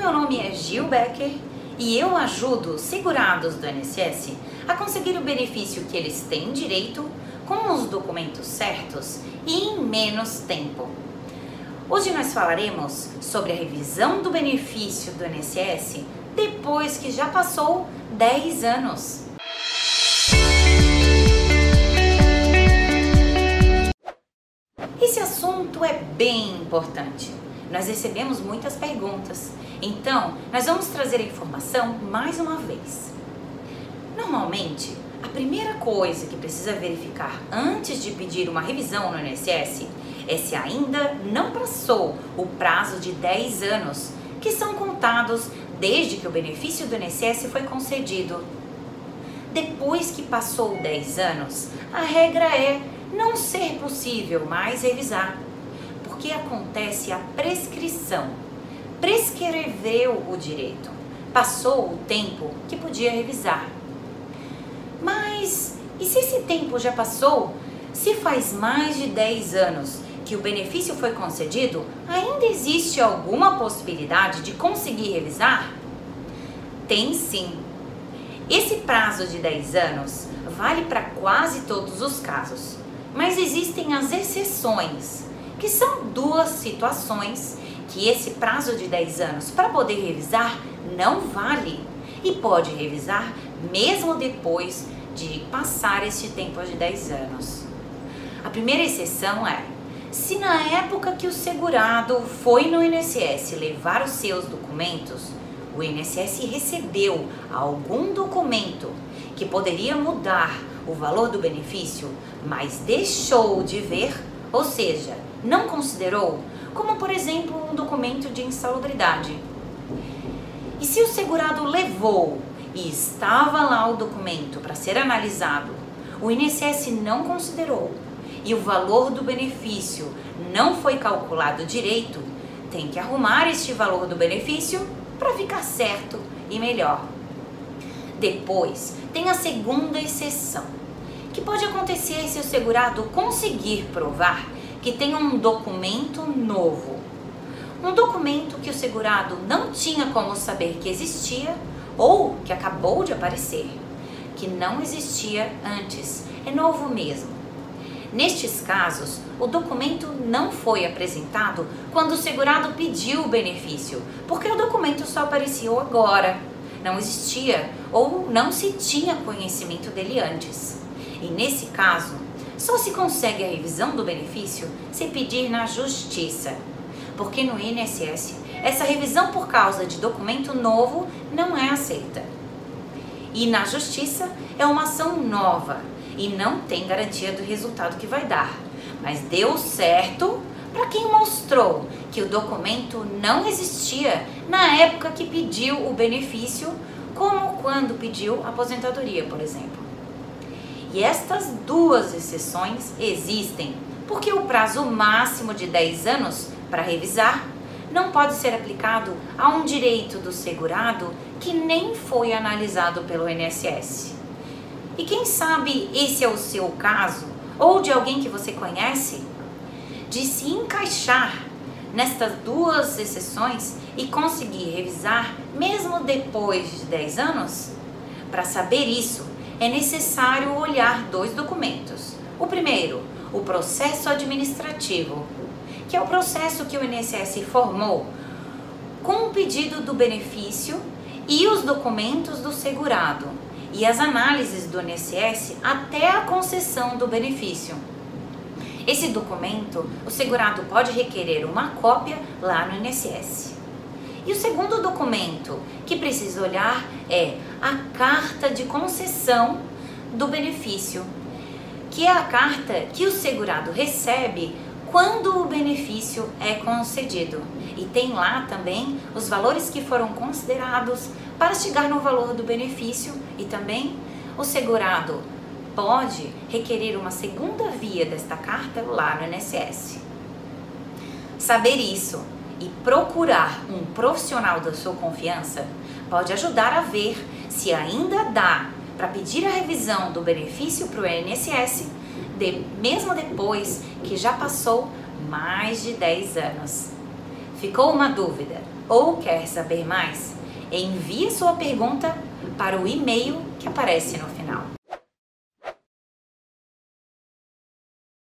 meu nome é Gil Becker e eu ajudo segurados do INSS a conseguir o benefício que eles têm direito com os documentos certos e em menos tempo. Hoje nós falaremos sobre a revisão do benefício do INSS depois que já passou 10 anos. Esse assunto é bem importante. Nós recebemos muitas perguntas, então nós vamos trazer a informação mais uma vez. Normalmente, a primeira coisa que precisa verificar antes de pedir uma revisão no INSS é se ainda não passou o prazo de 10 anos, que são contados desde que o benefício do INSS foi concedido. Depois que passou 10 anos, a regra é não ser possível mais revisar, porque acontece a prescrição. Prescreveu o direito, passou o tempo que podia revisar. Mas e se esse tempo já passou? Se faz mais de 10 anos que o benefício foi concedido, ainda existe alguma possibilidade de conseguir revisar? Tem sim. Esse prazo de 10 anos vale para quase todos os casos, mas existem as exceções, que são duas situações que esse prazo de 10 anos para poder revisar não vale e pode revisar mesmo depois de passar este tempo de 10 anos. A primeira exceção é se na época que o segurado foi no INSS levar os seus documentos, o INSS recebeu algum documento que poderia mudar o valor do benefício, mas deixou de ver, ou seja, não considerou, como por exemplo um documento de insalubridade. E se o segurado levou e estava lá o documento para ser analisado, o INSS não considerou e o valor do benefício não foi calculado direito, tem que arrumar este valor do benefício para ficar certo e melhor. Depois, tem a segunda exceção, que pode acontecer se o segurado conseguir provar que tem um documento novo. Um documento que o segurado não tinha como saber que existia ou que acabou de aparecer, que não existia antes, é novo mesmo. Nestes casos, o documento não foi apresentado quando o segurado pediu o benefício, porque o documento só apareceu agora, não existia ou não se tinha conhecimento dele antes. E nesse caso, só se consegue a revisão do benefício se pedir na justiça, porque no INSS essa revisão por causa de documento novo não é aceita. E na justiça é uma ação nova e não tem garantia do resultado que vai dar. Mas deu certo para quem mostrou que o documento não existia na época que pediu o benefício, como quando pediu aposentadoria, por exemplo. E estas duas exceções existem porque o prazo máximo de 10 anos para revisar não pode ser aplicado a um direito do segurado que nem foi analisado pelo INSS. E quem sabe esse é o seu caso, ou de alguém que você conhece, de se encaixar nestas duas exceções e conseguir revisar mesmo depois de 10 anos? Para saber isso, é necessário olhar dois documentos. O primeiro, o processo administrativo, que é o processo que o INSS formou com o pedido do benefício e os documentos do segurado e as análises do INSS até a concessão do benefício. Esse documento, o segurado pode requerer uma cópia lá no INSS. E o segundo documento que precisa olhar é a carta de concessão do benefício, que é a carta que o segurado recebe quando o benefício é concedido. E tem lá também os valores que foram considerados para chegar no valor do benefício e também o segurado pode requerer uma segunda via desta carta lá no INSS. Saber isso e procurar um profissional da sua confiança pode ajudar a ver se ainda dá para pedir a revisão do benefício para o INSS, de, mesmo depois que já passou mais de 10 anos. Ficou uma dúvida? ou quer saber mais? Envie sua pergunta para o e-mail que aparece no final.